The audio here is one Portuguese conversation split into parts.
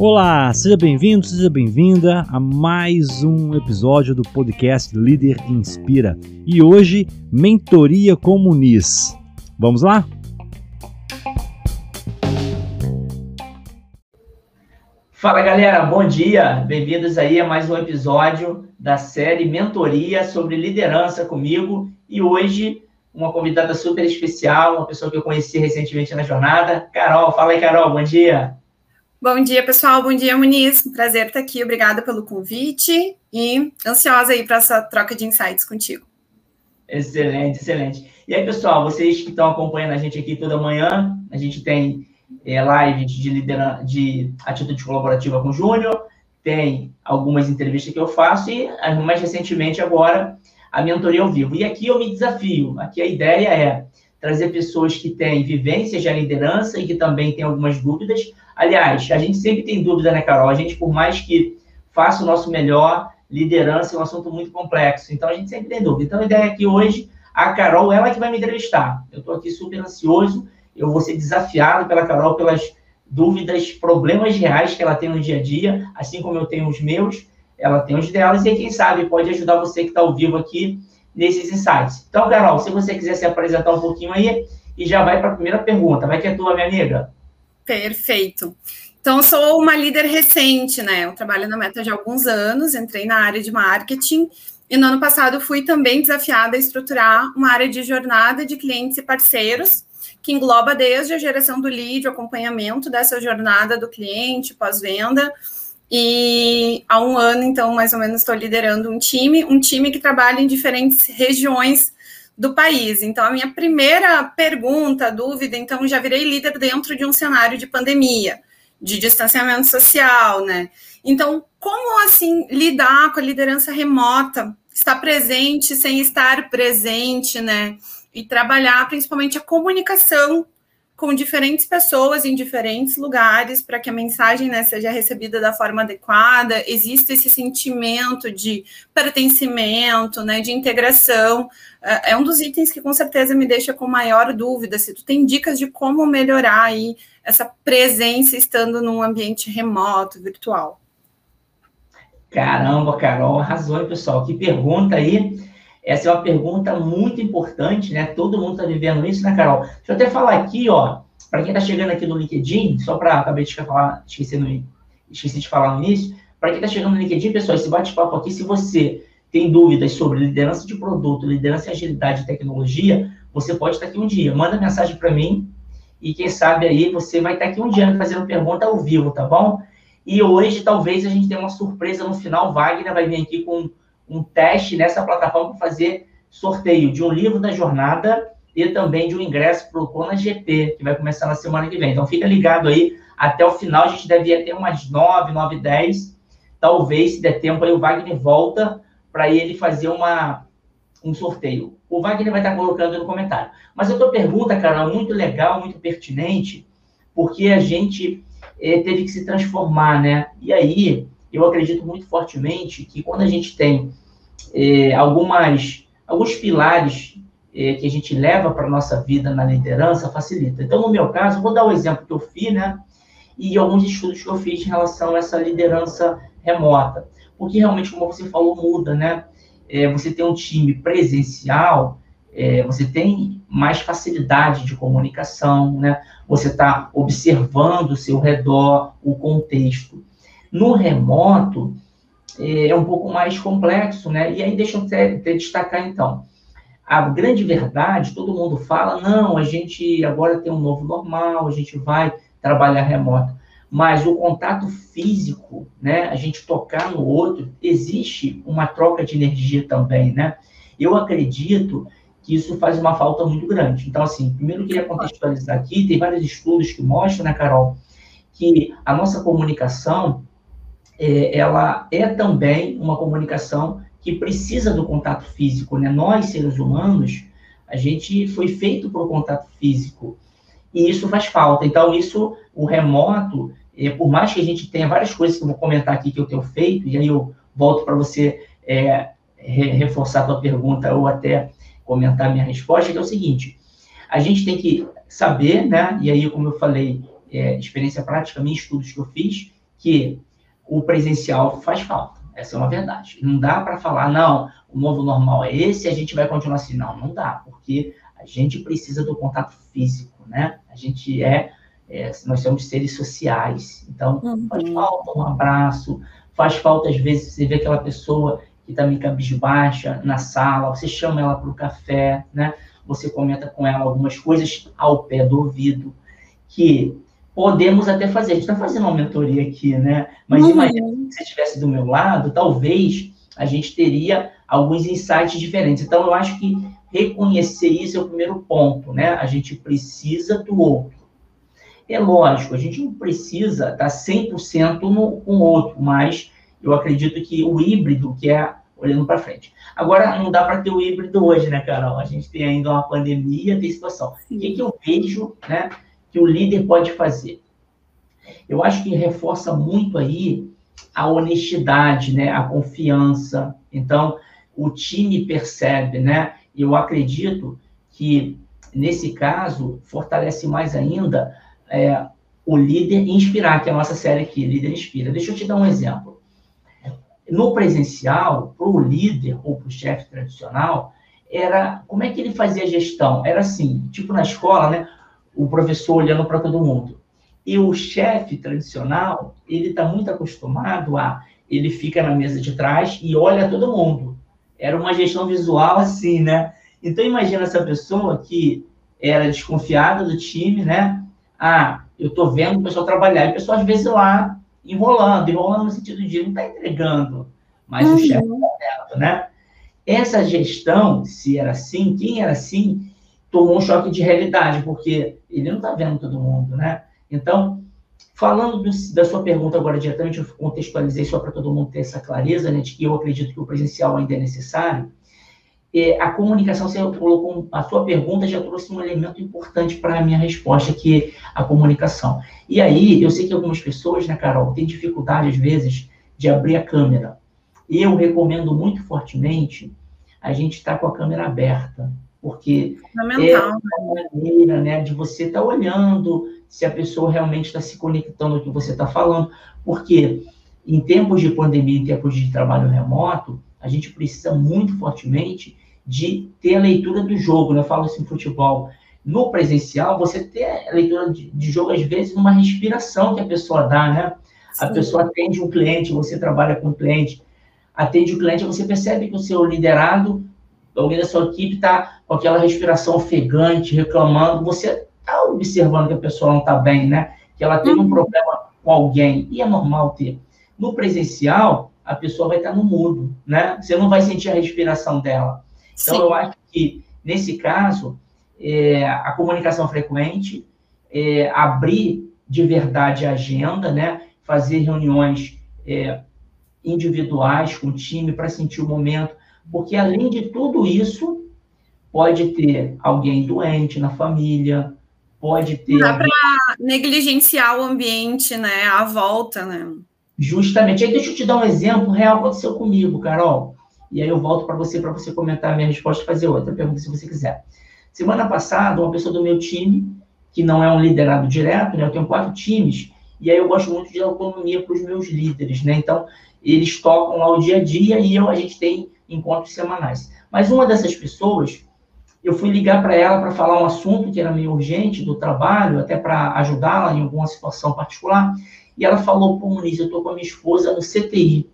Olá, seja bem-vindo, seja bem-vinda a mais um episódio do podcast Líder Inspira. E hoje, Mentoria Comunis. Vamos lá? Fala galera, bom dia! Bem-vindos aí a mais um episódio da série Mentoria sobre Liderança comigo. E hoje, uma convidada super especial, uma pessoa que eu conheci recentemente na jornada, Carol. Fala aí, Carol, bom dia! Bom dia, pessoal. Bom dia, Muniz. Prazer estar aqui. Obrigada pelo convite e ansiosa aí para essa troca de insights contigo. Excelente, excelente. E aí, pessoal, vocês que estão acompanhando a gente aqui toda manhã, a gente tem é, live de, liderança, de atitude colaborativa com o Júnior, tem algumas entrevistas que eu faço e, mais recentemente, agora, a mentoria ao vivo. E aqui eu me desafio. Aqui a ideia é trazer pessoas que têm vivências de liderança e que também têm algumas dúvidas Aliás, a gente sempre tem dúvida, né, Carol? A gente, por mais que faça o nosso melhor, liderança é um assunto muito complexo. Então, a gente sempre tem dúvida. Então, a ideia é que hoje, a Carol, ela que vai me entrevistar. Eu estou aqui super ansioso. Eu vou ser desafiado pela Carol pelas dúvidas, problemas reais que ela tem no dia a dia, assim como eu tenho os meus, ela tem os delas, e quem sabe pode ajudar você que está ao vivo aqui nesses insights. Então, Carol, se você quiser se apresentar um pouquinho aí, e já vai para a primeira pergunta. Vai que é tua, minha amiga. Perfeito. Então, sou uma líder recente, né? Eu trabalho na Meta de alguns anos, entrei na área de marketing e no ano passado fui também desafiada a estruturar uma área de jornada de clientes e parceiros, que engloba desde a geração do lead, o acompanhamento dessa jornada do cliente, pós-venda. E há um ano, então, mais ou menos, estou liderando um time, um time que trabalha em diferentes regiões do país. Então, a minha primeira pergunta, dúvida, então, já virei líder dentro de um cenário de pandemia, de distanciamento social, né? Então, como assim lidar com a liderança remota, estar presente sem estar presente, né? E trabalhar principalmente a comunicação com diferentes pessoas em diferentes lugares para que a mensagem né, seja recebida da forma adequada, existe esse sentimento de pertencimento, né, de integração. É, é um dos itens que com certeza me deixa com maior dúvida. Se tu tem dicas de como melhorar aí essa presença estando num ambiente remoto, virtual. Caramba, Carol, arrasou, pessoal. Que pergunta aí. Essa é uma pergunta muito importante, né? Todo mundo está vivendo isso, né, Carol? Deixa eu até falar aqui, ó, para quem está chegando aqui no LinkedIn, só para acabei de falar, esqueci, no, esqueci de falar no início, para quem está chegando no LinkedIn, pessoal, esse bate-papo aqui, se você tem dúvidas sobre liderança de produto, liderança e agilidade e tecnologia, você pode estar aqui um dia. Manda mensagem para mim e quem sabe aí você vai estar aqui um dia fazendo pergunta ao vivo, tá bom? E hoje talvez a gente tenha uma surpresa no final. Wagner vai vir aqui com um teste nessa plataforma para fazer sorteio de um livro da jornada e também de um ingresso para o Kona GP, que vai começar na semana que vem. Então fica ligado aí, até o final a gente deve ter umas 9, 9, 10. Talvez, se der tempo, aí o Wagner volta para ele fazer uma, um sorteio. O Wagner vai estar colocando no comentário. Mas a tua pergunta, cara, muito legal, muito pertinente, porque a gente é, teve que se transformar, né? E aí, eu acredito muito fortemente que quando a gente tem é, algumas, alguns pilares é, que a gente leva para a nossa vida na liderança, facilita. Então, no meu caso, vou dar o exemplo que eu fiz, né? E alguns estudos que eu fiz em relação a essa liderança remota. Porque realmente, como você falou, muda, né? É, você tem um time presencial, é, você tem mais facilidade de comunicação, né? Você está observando o seu redor, o contexto. No remoto, é, é um pouco mais complexo, né? E aí, deixa eu até, destacar, então. A grande verdade, todo mundo fala, não, a gente agora tem um novo normal, a gente vai trabalhar remoto. Mas o contato físico, né, a gente tocar no outro, existe uma troca de energia também, né? Eu acredito que isso faz uma falta muito grande. Então, assim, primeiro eu queria contextualizar aqui, tem vários estudos que mostram, né, Carol, que a nossa comunicação, é, ela é também uma comunicação que precisa do contato físico, né? Nós, seres humanos, a gente foi feito para o contato físico e isso faz falta. Então, isso, o remoto, é, por mais que a gente tenha várias coisas que eu vou comentar aqui que eu tenho feito, e aí eu volto para você é, re reforçar a tua pergunta ou até comentar a minha resposta, que é o seguinte, a gente tem que saber, né? E aí, como eu falei, é, experiência prática, minha estudos que eu fiz, que o presencial faz falta. Essa é uma verdade. Não dá para falar, não, o novo normal é esse, a gente vai continuar assim. Não, não dá, porque a gente precisa do contato físico, né? A gente é, é nós somos seres sociais. Então, uhum. faz falta um abraço, faz falta, às vezes, você vê aquela pessoa que está meio cabisbaixa na sala, você chama ela para o café, né? Você comenta com ela algumas coisas ao pé do ouvido, que podemos até fazer. A gente está fazendo uma mentoria aqui, né? Mas uhum. imagina se você estivesse do meu lado, talvez a gente teria alguns insights diferentes. Então, eu acho que reconhecer isso é o primeiro ponto, né? A gente precisa do outro. É lógico, a gente não precisa estar 100% no, com o outro, mas eu acredito que o híbrido, que é olhando para frente. Agora, não dá para ter o híbrido hoje, né, Carol? A gente tem ainda uma pandemia, tem situação. O que, que eu vejo, né? Que o líder pode fazer? Eu acho que reforça muito aí a honestidade, né, a confiança. Então, o time percebe, né? Eu acredito que nesse caso fortalece mais ainda é, o líder inspirar, que é a nossa série aqui, líder inspira. Deixa eu te dar um exemplo. No presencial, para o líder ou para o chefe tradicional, era como é que ele fazia a gestão? Era assim, tipo na escola, né? O professor olhando para todo mundo. E o chefe tradicional, ele está muito acostumado a. Ele fica na mesa de trás e olha todo mundo. Era uma gestão visual assim, né? Então, imagina essa pessoa que era desconfiada do time, né? Ah, eu estou vendo o pessoal trabalhar. E o pessoal, às vezes, lá enrolando, enrolando no sentido de não está entregando, mas uhum. o chefe está vendo, né? Essa gestão, se era assim, quem era assim, tomou um choque de realidade, porque ele não está vendo todo mundo, né? Então, falando do, da sua pergunta agora diretamente, eu contextualizei só para todo mundo ter essa clareza, né, de que eu acredito que o presencial ainda é necessário. A comunicação, você colocou, a sua pergunta já trouxe um elemento importante para a minha resposta, que é a comunicação. E aí, eu sei que algumas pessoas, né, Carol, têm dificuldade, às vezes, de abrir a câmera. Eu recomendo muito fortemente a gente estar tá com a câmera aberta, porque é uma maneira né, de você estar tá olhando se a pessoa realmente está se conectando ao que você está falando, porque em tempos de pandemia, em tempos de trabalho remoto, a gente precisa muito fortemente de ter a leitura do jogo, né? Eu falo assim, futebol. No presencial, você tem a leitura de, de jogo, às vezes, numa respiração que a pessoa dá, né? Sim. A pessoa atende um cliente, você trabalha com um cliente, atende o cliente, você percebe que o seu liderado alguém da sua equipe está com aquela respiração ofegante, reclamando, você está observando que a pessoa não está bem, né? Que ela tem um uhum. problema com alguém, e é normal ter. No presencial, a pessoa vai estar tá no mudo, né? Você não vai sentir a respiração dela. Então, Sim. eu acho que, nesse caso, é, a comunicação frequente, é, abrir de verdade a agenda, né? Fazer reuniões é, individuais com o time para sentir o momento, porque, além de tudo isso, pode ter alguém doente na família, pode ter. Dá para negligenciar o ambiente, né? A volta, né? Justamente. Aí deixa eu te dar um exemplo real que aconteceu comigo, Carol. E aí eu volto para você, para você comentar a minha resposta e fazer outra pergunta, se você quiser. Semana passada, uma pessoa do meu time, que não é um liderado direto, né? Eu tenho quatro times, e aí eu gosto muito de autonomia para os meus líderes, né? Então, eles tocam lá o dia a dia e eu, a gente tem encontros semanais. Mas uma dessas pessoas, eu fui ligar para ela para falar um assunto que era meio urgente do trabalho, até para ajudá-la em alguma situação particular, e ela falou, pô, Muniz, eu estou com a minha esposa no CTI.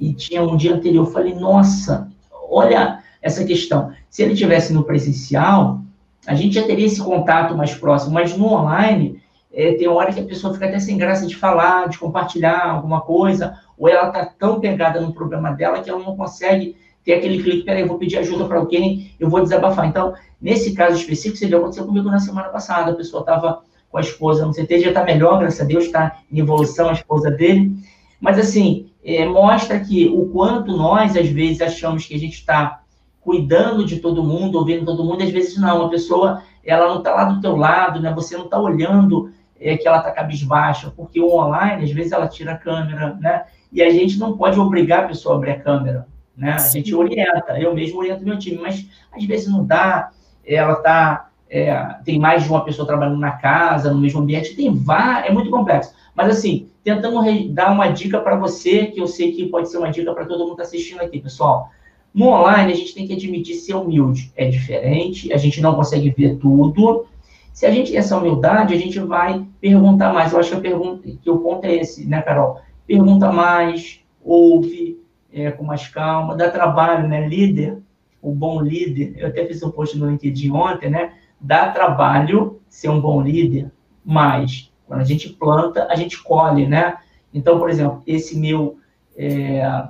E tinha um dia anterior, eu falei, nossa, olha essa questão. Se ele tivesse no presencial, a gente já teria esse contato mais próximo, mas no online, é, tem hora que a pessoa fica até sem graça de falar, de compartilhar alguma coisa, ou ela está tão pegada no problema dela que ela não consegue ter aquele clique, peraí, eu vou pedir ajuda para alguém, eu vou desabafar. Então, nesse caso específico, viu, aconteceu comigo na semana passada, a pessoa estava com a esposa no CT, já está melhor, graças a Deus, está em evolução a esposa dele, mas assim, é, mostra que o quanto nós, às vezes, achamos que a gente está cuidando de todo mundo, ouvindo todo mundo, às vezes não, a pessoa, ela não está lá do teu lado, né, você não está olhando é, que ela está cabisbaixa, porque o online, às vezes, ela tira a câmera, né, e a gente não pode obrigar a pessoa a abrir a câmera, né? A gente orienta, eu mesmo oriento meu time, mas às vezes não dá, ela está é, tem mais de uma pessoa trabalhando na casa, no mesmo ambiente, tem vários, é muito complexo. Mas, assim, tentando dar uma dica para você, que eu sei que pode ser uma dica para todo mundo que está assistindo aqui, pessoal. No online, a gente tem que admitir ser humilde. É diferente, a gente não consegue ver tudo. Se a gente tem essa humildade, a gente vai perguntar mais. Eu acho que a pergunta, que o ponto é esse, né, Carol? Pergunta mais, ouve é, com mais calma, dá trabalho, né? Líder, o bom líder, eu até fiz um post no LinkedIn ontem, né? Dá trabalho ser um bom líder, mas quando a gente planta, a gente colhe, né? Então, por exemplo, esse meu, é,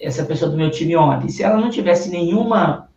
essa pessoa do meu time ontem, se ela não tivesse nenhuma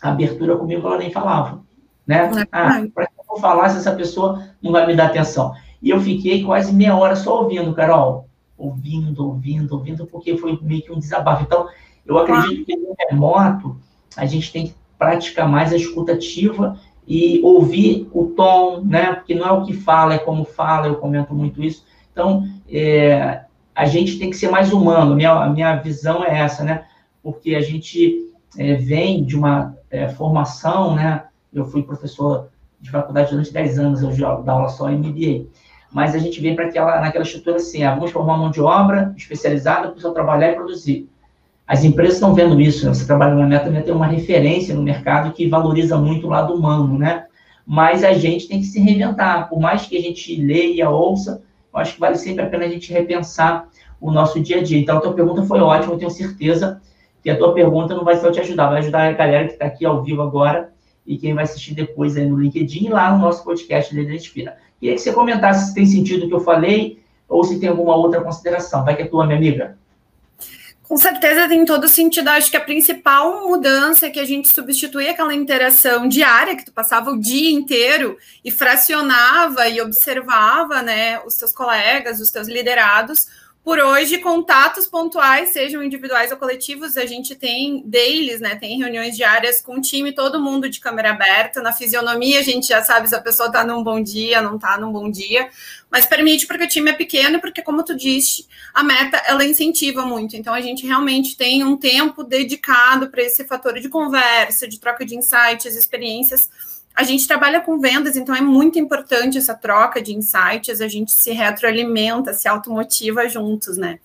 abertura comigo, ela nem falava, né? Ah, para que eu vou falar se essa pessoa não vai me dar atenção? E eu fiquei quase meia hora só ouvindo, Carol, ouvindo, ouvindo, ouvindo, porque foi meio que um desabafo. Então, eu acredito que no remoto a gente tem que praticar mais a escuta ativa e ouvir o tom, né? Porque não é o que fala, é como fala, eu comento muito isso. Então, é, a gente tem que ser mais humano, minha, a minha visão é essa, né? Porque a gente é, vem de uma é, formação, né? Eu fui professor de faculdade durante 10 anos, eu já dou aula só em MBA. Mas a gente vem para aquela, naquela estrutura assim, ah, vamos formar mão de obra especializada para pessoal trabalhar e produzir. As empresas estão vendo isso, né? você trabalha na Meta, tem uma referência no mercado que valoriza muito o lado humano, né? Mas a gente tem que se reinventar, por mais que a gente leia, ouça, eu acho que vale sempre a pena a gente repensar o nosso dia a dia. Então, a tua pergunta foi ótima, eu tenho certeza que a tua pergunta não vai só te ajudar, vai ajudar a galera que está aqui ao vivo agora e quem vai assistir depois aí no LinkedIn e lá no nosso podcast Líder Inspira. Queria que você comentasse se tem sentido o que eu falei ou se tem alguma outra consideração. Vai que é tua, minha amiga. Com certeza tem todo sentido. Acho que a principal mudança é que a gente substitui aquela interação diária que tu passava o dia inteiro e fracionava e observava, né, os teus colegas, os teus liderados por hoje, contatos pontuais, sejam individuais ou coletivos, a gente tem dailies, né? Tem reuniões diárias com o time, todo mundo de câmera aberta. Na fisionomia, a gente já sabe se a pessoa está num bom dia, não está num bom dia. Mas permite porque o time é pequeno, porque, como tu disse, a meta ela incentiva muito. Então, a gente realmente tem um tempo dedicado para esse fator de conversa, de troca de insights, experiências a gente trabalha com vendas, então é muito importante essa troca de insights, a gente se retroalimenta, se automotiva juntos, né?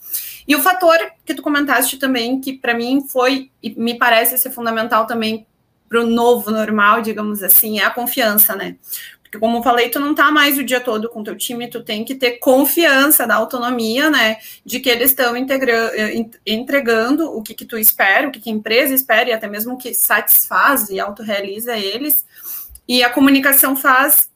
E o fator que tu comentaste também, que para mim foi e me parece ser fundamental também para o novo normal, digamos assim, é a confiança, né? Porque, como eu falei, tu não tá mais o dia todo com teu time, tu tem que ter confiança da autonomia, né? De que eles estão eh, entregando o que, que tu espera, o que, que a empresa espera, e até mesmo que satisfaz e autorrealiza eles e a comunicação faz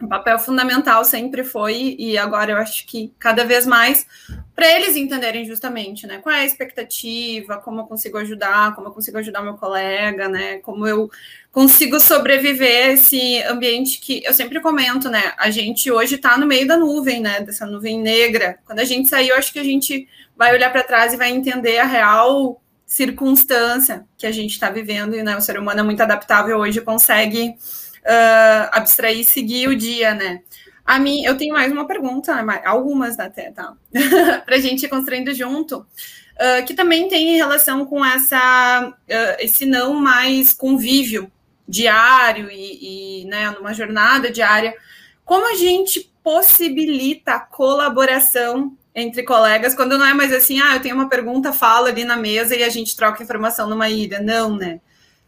um papel fundamental, sempre foi, e agora eu acho que cada vez mais, para eles entenderem justamente, né? Qual é a expectativa, como eu consigo ajudar, como eu consigo ajudar meu colega, né? Como eu consigo sobreviver a esse ambiente que eu sempre comento, né? A gente hoje está no meio da nuvem, né? Dessa nuvem negra. Quando a gente sair, eu acho que a gente vai olhar para trás e vai entender a real circunstância que a gente está vivendo, e né, o ser humano é muito adaptável hoje, consegue uh, abstrair e seguir o dia, né? A mim, eu tenho mais uma pergunta, algumas até, tá? para a gente ir construindo junto, uh, que também tem relação com essa, uh, esse não mais convívio diário e, e né, numa jornada diária. Como a gente possibilita a colaboração entre colegas, quando não é mais assim, ah, eu tenho uma pergunta, falo ali na mesa e a gente troca informação numa ilha. Não, né?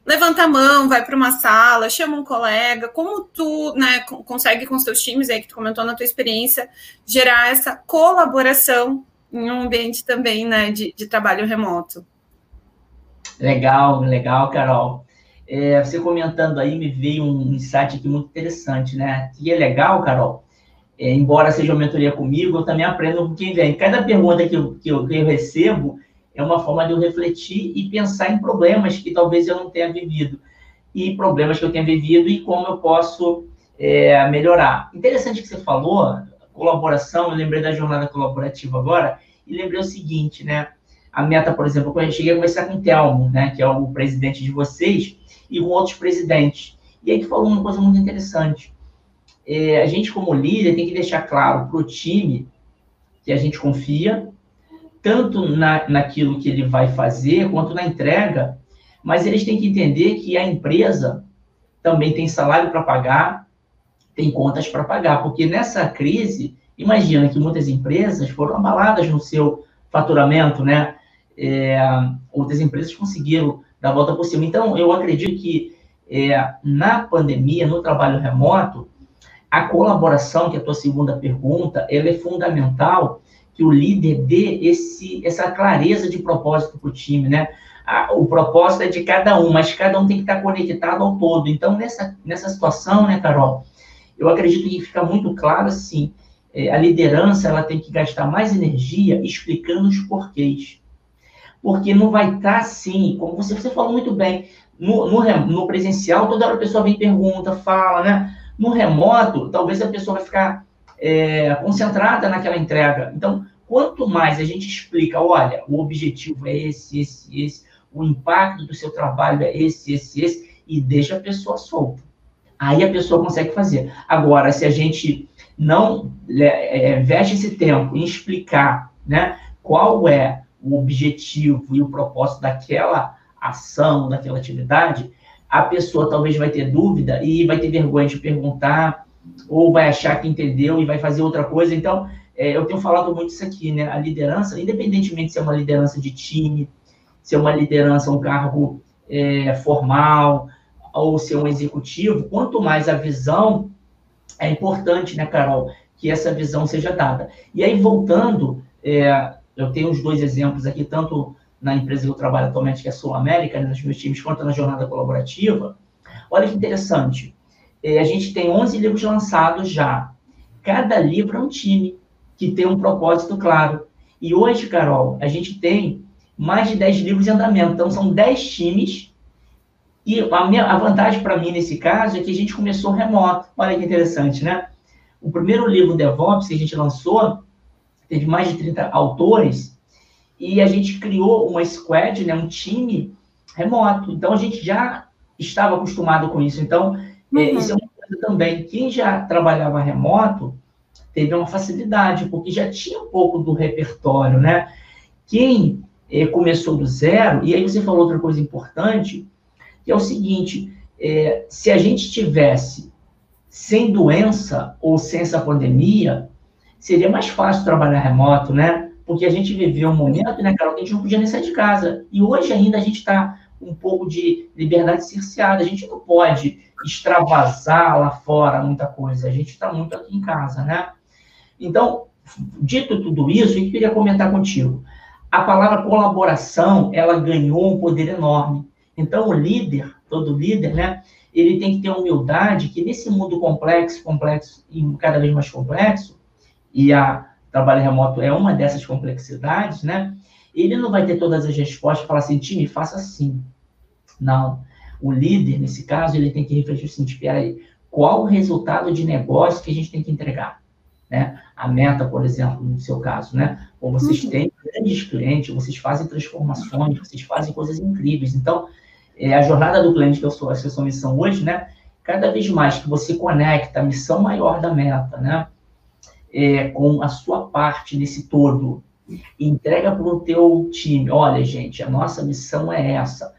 Levanta a mão, vai para uma sala, chama um colega. Como tu né, consegue com os teus times, aí que tu comentou na tua experiência, gerar essa colaboração em um ambiente também né, de, de trabalho remoto? Legal, legal, Carol. É, você comentando aí, me veio um insight aqui muito interessante, né? E é legal, Carol, é, embora seja uma mentoria comigo, eu também aprendo com quem vem. Cada pergunta que eu, que eu, que eu recebo é uma forma de eu refletir e pensar em problemas que talvez eu não tenha vivido. E problemas que eu tenha vivido e como eu posso é, melhorar. Interessante que você falou, colaboração, eu lembrei da jornada colaborativa agora, e lembrei o seguinte, né? A meta, por exemplo, eu cheguei a conversar com o Telmo, né, que é o presidente de vocês, e com outros presidentes. E aí que falou uma coisa muito interessante é, a gente, como líder, tem que deixar claro para o time que a gente confia, tanto na, naquilo que ele vai fazer, quanto na entrega, mas eles têm que entender que a empresa também tem salário para pagar, tem contas para pagar, porque nessa crise, imagina que muitas empresas foram abaladas no seu faturamento, né? É, outras empresas conseguiram dar volta por cima. Então, eu acredito que é, na pandemia, no trabalho remoto, a colaboração, que é a tua segunda pergunta, ela é fundamental que o líder dê esse, essa clareza de propósito para o time, né? o propósito é de cada um, mas cada um tem que estar conectado ao todo. Então, nessa, nessa situação, né, Carol, eu acredito que fica muito claro, assim, é, a liderança, ela tem que gastar mais energia explicando os porquês. Porque não vai estar assim, como você, você falou muito bem, no, no, no presencial, toda hora a pessoa vem pergunta, fala, né? No remoto, talvez a pessoa vai ficar é, concentrada naquela entrega. Então, quanto mais a gente explica, olha, o objetivo é esse, esse, esse, o impacto do seu trabalho é esse, esse, esse, e deixa a pessoa solta. Aí a pessoa consegue fazer. Agora, se a gente não é, é, investe esse tempo em explicar né, qual é o objetivo e o propósito daquela ação, daquela atividade, a pessoa talvez vai ter dúvida e vai ter vergonha de perguntar, ou vai achar que entendeu e vai fazer outra coisa. Então, é, eu tenho falado muito isso aqui, né? A liderança, independentemente se é uma liderança de time, se é uma liderança, um cargo é, formal, ou ser um executivo, quanto mais a visão, é importante, né, Carol, que essa visão seja dada. E aí, voltando, é, eu tenho os dois exemplos aqui, tanto na empresa que eu trabalho atualmente, que é a Sul América, né, nos meus times, quanto na jornada colaborativa. Olha que interessante. É, a gente tem 11 livros lançados já. Cada livro é um time que tem um propósito claro. E hoje, Carol, a gente tem mais de 10 livros em andamento. Então, são 10 times. E a, minha, a vantagem para mim nesse caso é que a gente começou remoto. Olha que interessante, né? O primeiro livro DevOps que a gente lançou teve mais de 30 autores e a gente criou uma squad, né, um time remoto. Então, a gente já estava acostumado com isso. Então, é, uhum. isso é uma coisa também. Quem já trabalhava remoto teve uma facilidade, porque já tinha um pouco do repertório, né? Quem é, começou do zero, e aí você falou outra coisa importante, que é o seguinte, é, se a gente tivesse sem doença ou sem essa pandemia, seria mais fácil trabalhar remoto, né? Porque a gente viveu um momento, né, Carol, que a gente não podia nem sair de casa. E hoje ainda a gente está um pouco de liberdade cerceada. A gente não pode extravasar lá fora muita coisa. A gente está muito aqui em casa, né? Então, dito tudo isso, eu queria comentar contigo a palavra colaboração, ela ganhou um poder enorme. Então, o líder, todo líder, né, ele tem que ter humildade que nesse mundo complexo, complexo e cada vez mais complexo, e a trabalho remoto é uma dessas complexidades, né, ele não vai ter todas as respostas falar assim, time, faça assim. Não. O líder, nesse caso, ele tem que refletir assim, espera aí, qual o resultado de negócio que a gente tem que entregar? Né? A meta, por exemplo, no seu caso, né? Ou vocês uhum. têm grandes clientes, vocês fazem transformações, vocês fazem coisas incríveis. Então, é, a jornada do cliente, que eu sou, essa é a sua missão hoje, né? Cada vez mais que você conecta a missão maior da meta, né? É, com a sua parte nesse todo, entrega para o teu time. Olha, gente, a nossa missão é essa.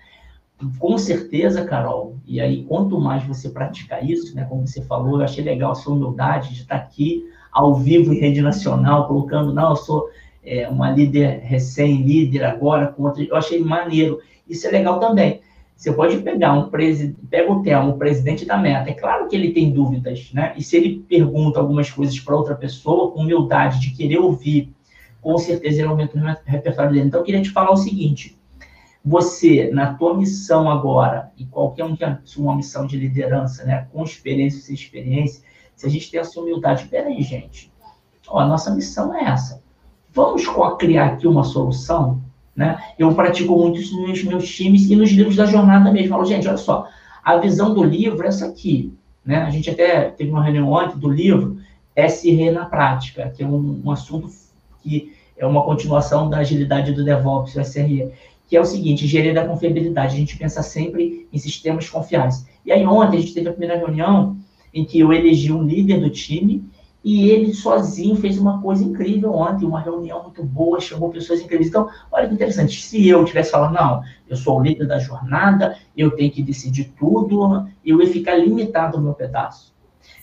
Com certeza, Carol, e aí quanto mais você praticar isso, né, como você falou, eu achei legal a sua humildade de estar aqui ao vivo em rede nacional, colocando, não, eu sou é, uma líder recém-líder agora, com outra, eu achei maneiro. Isso é legal também. Você pode pegar um presidente, pega o tema, o presidente da meta. É claro que ele tem dúvidas, né? E se ele pergunta algumas coisas para outra pessoa, com humildade de querer ouvir, com certeza ele aumenta o repertório dele. Então, eu queria te falar o seguinte: você, na tua missão agora, e qualquer um que assuma uma missão de liderança, né, com experiência sem experiência, se a gente tem essa humildade, peraí, gente, ó, a nossa missão é essa vamos criar aqui uma solução, né? Eu pratico muito isso nos meus times e nos livros da jornada mesmo. Falo, gente, olha só, a visão do livro é essa aqui, né? A gente até teve uma reunião ontem do livro SRE na prática, que é um, um assunto que é uma continuação da agilidade do DevOps, o SRE, que é o seguinte, gerir da confiabilidade. A gente pensa sempre em sistemas confiáveis. E aí ontem a gente teve a primeira reunião em que eu elegi um líder do time E ele sozinho fez uma coisa incrível ontem, uma reunião muito boa, chamou pessoas incríveis. Então, olha que interessante, se eu tivesse falado, não, eu sou o líder da jornada, eu tenho que decidir tudo, eu ia ficar limitado no meu pedaço.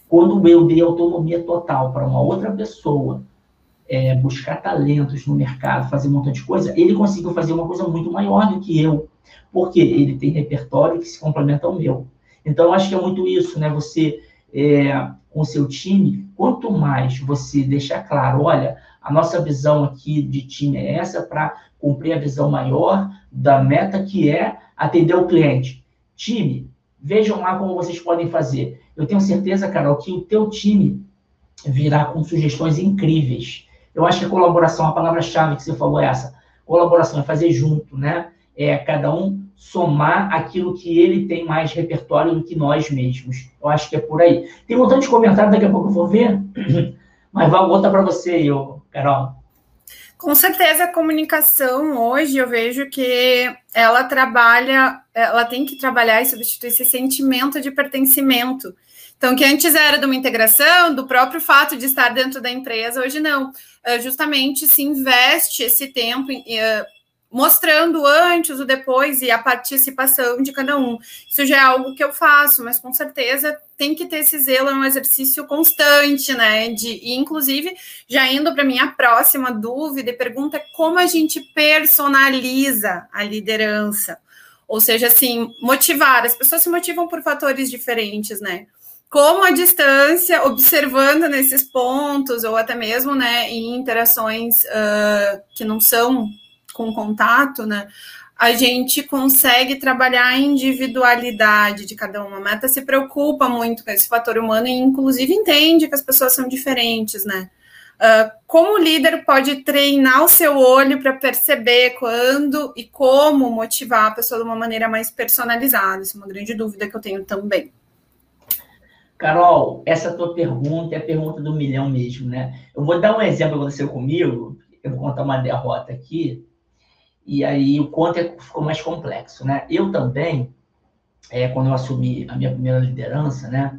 Quando eu dei autonomia total para uma outra pessoa, é, buscar talentos no mercado, fazer um montão de coisa, ele conseguiu fazer uma coisa muito maior do que eu, porque ele tem repertório que se complementa ao meu. Então, eu acho que é muito isso, né? Você, é, com seu time, quanto mais você deixar claro, olha, a nossa visão aqui de time é essa para cumprir a visão maior da meta que é atender o cliente. Time, vejam lá como vocês podem fazer. Eu tenho certeza, Carol, que o teu time virá com sugestões incríveis. Eu acho que a colaboração, a palavra-chave que você falou é essa. Colaboração é fazer junto, né? É cada um somar aquilo que ele tem mais repertório do que nós mesmos. Eu acho que é por aí. Tem um montão de comentários, daqui a pouco eu vou ver, mas vai volta para você, eu, Carol. Com certeza a comunicação hoje eu vejo que ela trabalha, ela tem que trabalhar e substituir esse sentimento de pertencimento. Então, que antes era de uma integração, do próprio fato de estar dentro da empresa, hoje não. É, justamente se investe esse tempo é, mostrando antes, o depois e a participação de cada um. Isso já é algo que eu faço, mas com certeza tem que ter esse zelo, é um exercício constante, né? De, e, inclusive, já indo para minha próxima dúvida e pergunta como a gente personaliza a liderança. Ou seja, assim, motivar. As pessoas se motivam por fatores diferentes, né? como a distância, observando nesses pontos, ou até mesmo né, em interações uh, que não são com contato, né, a gente consegue trabalhar a individualidade de cada uma. A meta se preocupa muito com esse fator humano e, inclusive, entende que as pessoas são diferentes, né? Uh, como o líder pode treinar o seu olho para perceber quando e como motivar a pessoa de uma maneira mais personalizada? Essa é uma grande dúvida que eu tenho também. Carol, essa tua pergunta é a pergunta do milhão mesmo, né? Eu vou dar um exemplo que aconteceu comigo, eu vou contar uma derrota aqui, e aí o conto é, ficou mais complexo, né? Eu também, é, quando eu assumi a minha primeira liderança, né?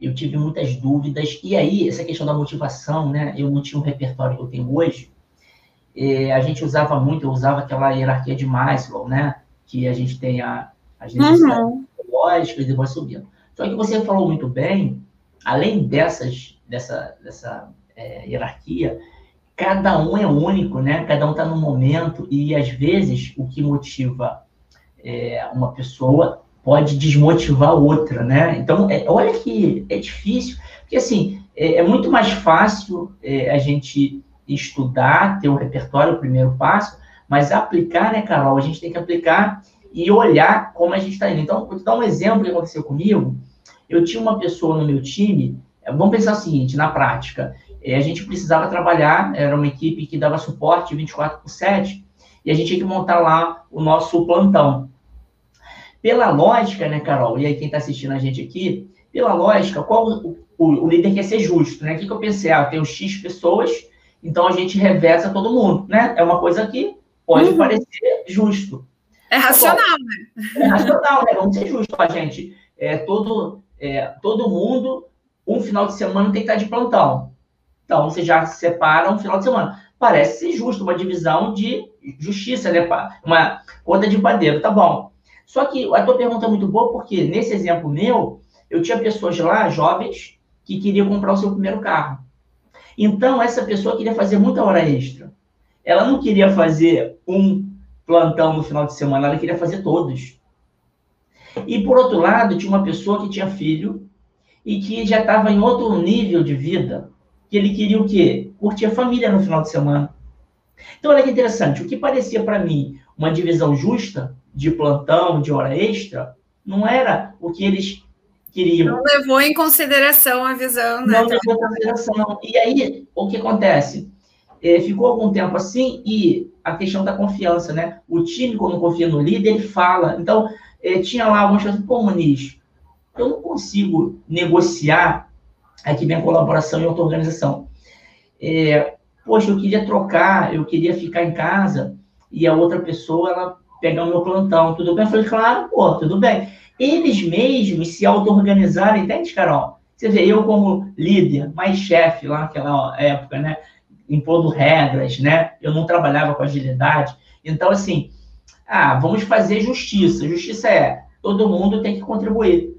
Eu tive muitas dúvidas, e aí essa questão da motivação, né? Eu não tinha um repertório que eu tenho hoje, é, a gente usava muito, eu usava aquela hierarquia de Maslow, né? Que a gente tem a, as necessidades uhum. lógicas e vai subindo. Só que você falou muito bem, além dessas, dessa, dessa é, hierarquia, cada um é único, né? Cada um está no momento e às vezes o que motiva é, uma pessoa pode desmotivar outra, né? Então, é, olha que é difícil, porque assim é, é muito mais fácil é, a gente estudar, ter um repertório, o primeiro passo, mas aplicar, né, Carol? A gente tem que aplicar e olhar como a gente está indo. Então, vou te dar um exemplo que aconteceu comigo eu tinha uma pessoa no meu time, vamos pensar o seguinte, na prática, é, a gente precisava trabalhar, era uma equipe que dava suporte 24 por 7, e a gente tinha que montar lá o nosso plantão. Pela lógica, né, Carol, e aí quem está assistindo a gente aqui, pela lógica, qual o, o, o, líder quer ser justo, né? O que, que eu pensei? Ah, eu tenho X pessoas, então a gente reveza todo mundo, né? É uma coisa que pode uhum. parecer justo. É racional, né? É racional, né? Vamos ser justos, a gente. É, todo, é, todo mundo, um final de semana tem que estar de plantão. Então, você já separa um final de semana. Parece justo, uma divisão de justiça, né? Uma conta de padeiro, tá bom. Só que a tua pergunta é muito boa, porque nesse exemplo meu, eu tinha pessoas lá, jovens, que queriam comprar o seu primeiro carro. Então, essa pessoa queria fazer muita hora extra. Ela não queria fazer um plantão no final de semana, ela queria fazer todos. E, por outro lado, tinha uma pessoa que tinha filho e que já estava em outro nível de vida, que ele queria o quê? Curtir a família no final de semana. Então, olha que interessante, o que parecia para mim uma divisão justa de plantão, de hora extra, não era o que eles queriam. Não levou em consideração a visão, né? Não levou em consideração. E aí, o que acontece? É, ficou algum tempo assim e a questão da confiança, né? O time, quando confia no líder, ele fala. Então, é, tinha lá algumas pessoas, pô, Muniz, eu não consigo negociar aqui minha colaboração em outra organização. É, poxa, eu queria trocar, eu queria ficar em casa e a outra pessoa, ela pegar o meu plantão, tudo bem? Eu falei, claro, pô, tudo bem. Eles mesmos se auto-organizarem, entende, Carol? Você vê, eu como líder, mais chefe lá naquela época, né? Impondo regras, né? Eu não trabalhava com agilidade. Então, assim, ah, vamos fazer justiça. Justiça é, todo mundo tem que contribuir.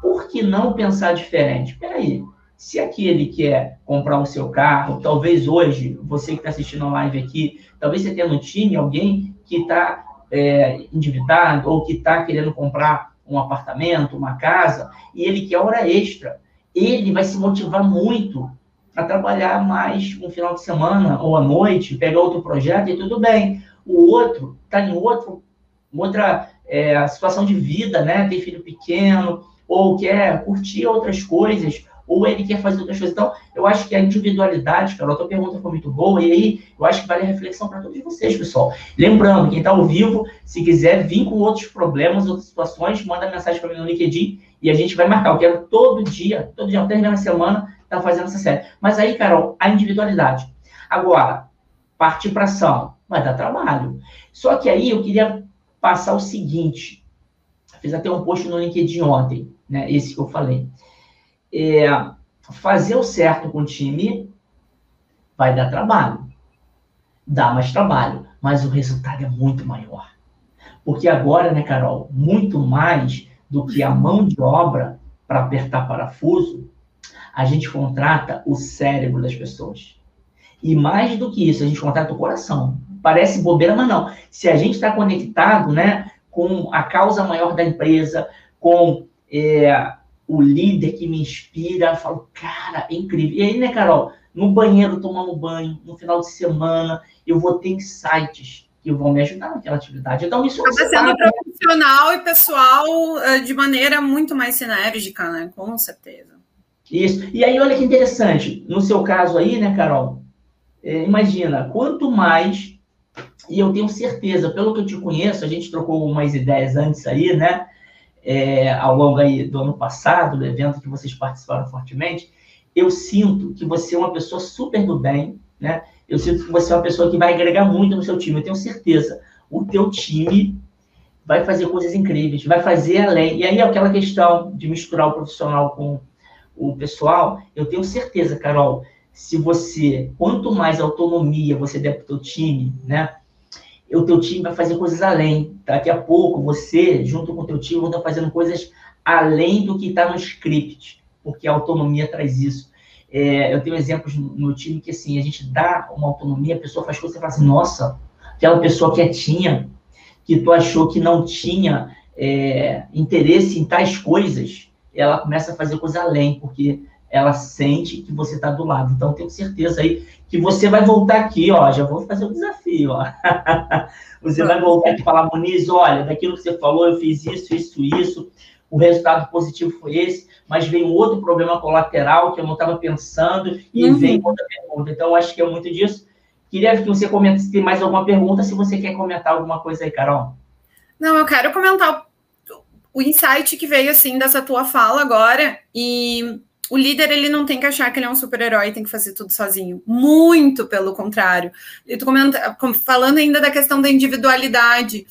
Por que não pensar diferente? Peraí, se aquele quer comprar o seu carro, talvez hoje, você que está assistindo a live aqui, talvez você tenha no time alguém que está é, endividado ou que está querendo comprar um apartamento, uma casa, e ele quer hora extra. Ele vai se motivar muito a trabalhar mais um final de semana ou à noite, pegar outro projeto e tudo bem. O outro está em outro, outra é, situação de vida, né? Tem filho pequeno, ou quer curtir outras coisas, ou ele quer fazer outras coisas. Então, eu acho que a individualidade, Carol, a tua pergunta foi muito boa, e aí eu acho que vale a reflexão para todos vocês, pessoal. Lembrando, quem está ao vivo, se quiser vir com outros problemas, outras situações, manda mensagem para mim no LinkedIn e a gente vai marcar. Eu quero todo dia, todo dia, até na semana, estar tá fazendo essa série. Mas aí, Carol, a individualidade. Agora, partir para ação, vai dar trabalho. Só que aí eu queria passar o seguinte, fiz até um post no LinkedIn ontem, né, esse que eu falei é, fazer o certo com o time vai dar trabalho. Dá mais trabalho, mas o resultado é muito maior. Porque agora, né, Carol, muito mais do que a mão de obra para apertar parafuso, a gente contrata o cérebro das pessoas. E mais do que isso, a gente contrata o coração. Parece bobeira, mas não. Se a gente está conectado né, com a causa maior da empresa, com é, o líder que me inspira, eu falo, cara, é incrível. E aí, né, Carol, no banheiro, tomando banho, no final de semana, eu vou ter insights que vão me ajudar naquela atividade. Então, isso Acaba sendo sabe. profissional e pessoal eh, de maneira muito mais sinérgica, né? Com certeza. Isso. E aí, olha que interessante. No seu caso aí, né, Carol? É, imagina, quanto mais, e eu tenho certeza, pelo que eu te conheço, a gente trocou umas ideias antes aí, né? É, ao longo do ano passado, do evento que vocês participaram fortemente, eu sinto que você é uma pessoa super do bem, né? Eu sinto que você é uma pessoa que vai agregar muito no seu time. Eu tenho certeza. O teu time vai fazer coisas incríveis, vai fazer além. E aí aquela questão de misturar o profissional com o pessoal, eu tenho certeza, Carol, se você, quanto mais autonomia você der para o teu time, né? O teu time vai fazer coisas além. Daqui a pouco, você, junto com o teu time, vão estar fazendo coisas além do que está no script, porque a autonomia traz isso. É, eu tenho exemplos no meu time que, assim, a gente dá uma autonomia, a pessoa faz coisas e fala assim, nossa, aquela pessoa quietinha, que tu achou que não tinha é, interesse em tais coisas, ela começa a fazer coisa além, porque ela sente que você está do lado. Então, tenho certeza aí que você vai voltar aqui, ó, já vou fazer o um desafio, ó. você vai voltar aqui e falar, Muniz, olha, daquilo que você falou, eu fiz isso, isso, isso, o resultado positivo foi esse, mas veio um outro problema colateral que eu não estava pensando e uhum. veio outra pergunta. Então, acho que é muito disso. Queria que você comentasse se tem mais alguma pergunta, se você quer comentar alguma coisa aí, Carol. Não, eu quero comentar o insight que veio, assim, dessa tua fala agora, e o líder ele não tem que achar que ele é um super-herói tem que fazer tudo sozinho. Muito pelo contrário. E tu comenta, falando ainda da questão da individualidade.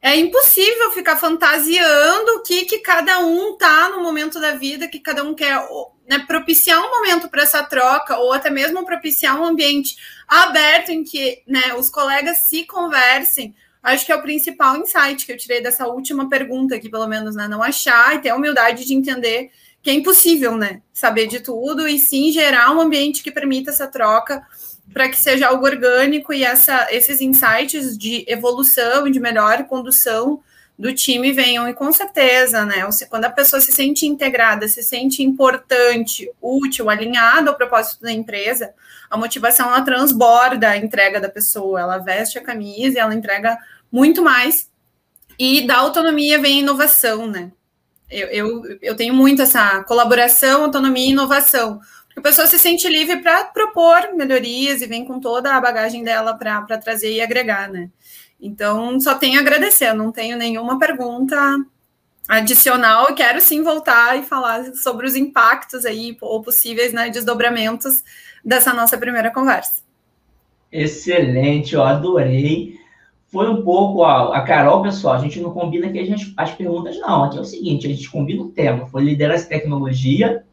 É impossível ficar fantasiando o que, que cada um tá no momento da vida, que cada um quer né, propiciar um momento para essa troca, ou até mesmo propiciar um ambiente aberto em que né, os colegas se conversem. Acho que é o principal insight que eu tirei dessa última pergunta aqui, pelo menos, né? Não achar e ter a humildade de entender que é impossível, né, saber de tudo e sim gerar um ambiente que permita essa troca para que seja algo orgânico e essa, esses insights de evolução e de melhor condução do time venham. E com certeza, né? Quando a pessoa se sente integrada, se sente importante, útil, alinhada ao propósito da empresa, a motivação ela transborda a entrega da pessoa, ela veste a camisa e ela entrega muito mais. E da autonomia vem a inovação, né? Eu, eu, eu tenho muito essa colaboração, autonomia e inovação. Porque a pessoa se sente livre para propor melhorias e vem com toda a bagagem dela para trazer e agregar, né? Então, só tenho a agradecer, não tenho nenhuma pergunta adicional. Eu quero sim voltar e falar sobre os impactos aí, ou possíveis né, desdobramentos dessa nossa primeira conversa. Excelente, eu adorei foi um pouco a, a Carol, pessoal, a gente não combina aqui as, as perguntas, não. Aqui é o seguinte, a gente combina o tema, foi liderança e tecnologia,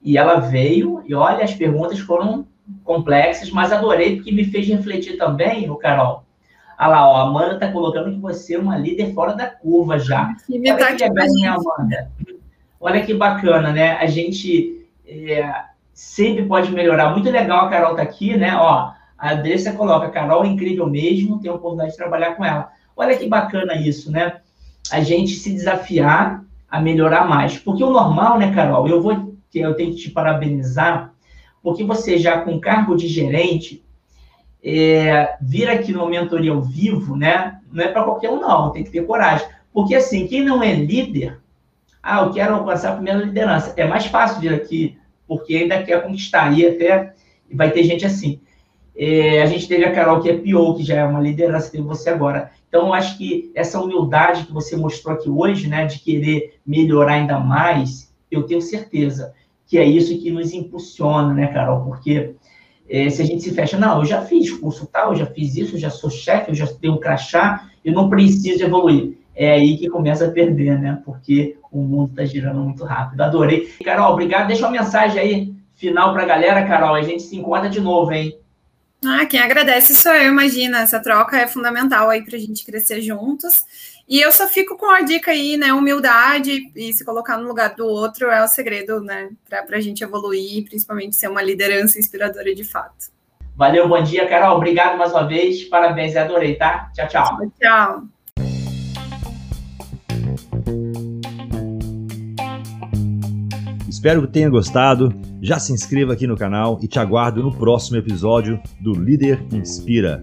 E ela veio, e olha, as perguntas foram complexas, mas adorei porque me fez refletir também, o Carol. Olha lá, ó, a Amanda está colocando que você é uma líder fora da curva já. Que Olha que legal, né, Amanda? Olha que bacana, né? A gente é, sempre pode melhorar. Muito legal a Carol tá aqui, né? Ó, a Andressa coloca, Carol é incrível mesmo, tem a oportunidade de trabalhar com ela. Olha que bacana isso, né? A gente se desafiar a melhorar mais. Porque o normal, né, Carol? Eu vou eu tenho que te parabenizar, porque você já com cargo de gerente, é, vir aqui no mentoria ao vivo, né? Não é para qualquer um, não, tem que ter coragem. Porque assim, quem não é líder, ah, eu quero alcançar a primeira liderança. É mais fácil vir aqui, porque ainda quer conquistar. E até vai ter gente assim. É, a gente teve a Carol, que é PO, que já é uma liderança, tem você agora. Então, eu acho que essa humildade que você mostrou aqui hoje, né, de querer melhorar ainda mais, eu tenho certeza que é isso que nos impulsiona, né, Carol? Porque é, se a gente se fecha, não, eu já fiz curso tal, eu já fiz isso, eu já sou chefe, eu já tenho crachá, eu não preciso evoluir. É aí que começa a perder, né? Porque o mundo está girando muito rápido. Adorei. Carol, obrigado. Deixa uma mensagem aí final para a galera, Carol. A gente se encontra de novo, hein? Ah, quem agradece sou eu, imagina. Essa troca é fundamental aí para a gente crescer juntos. E eu só fico com a dica aí, né? Humildade e se colocar no lugar do outro é o segredo, né? Para a gente evoluir, principalmente ser uma liderança inspiradora de fato. Valeu, bom dia, Carol. Obrigado mais uma vez. Parabéns, adorei, tá? Tchau, tchau. Tchau. tchau. Espero que tenha gostado. Já se inscreva aqui no canal e te aguardo no próximo episódio do Líder Inspira.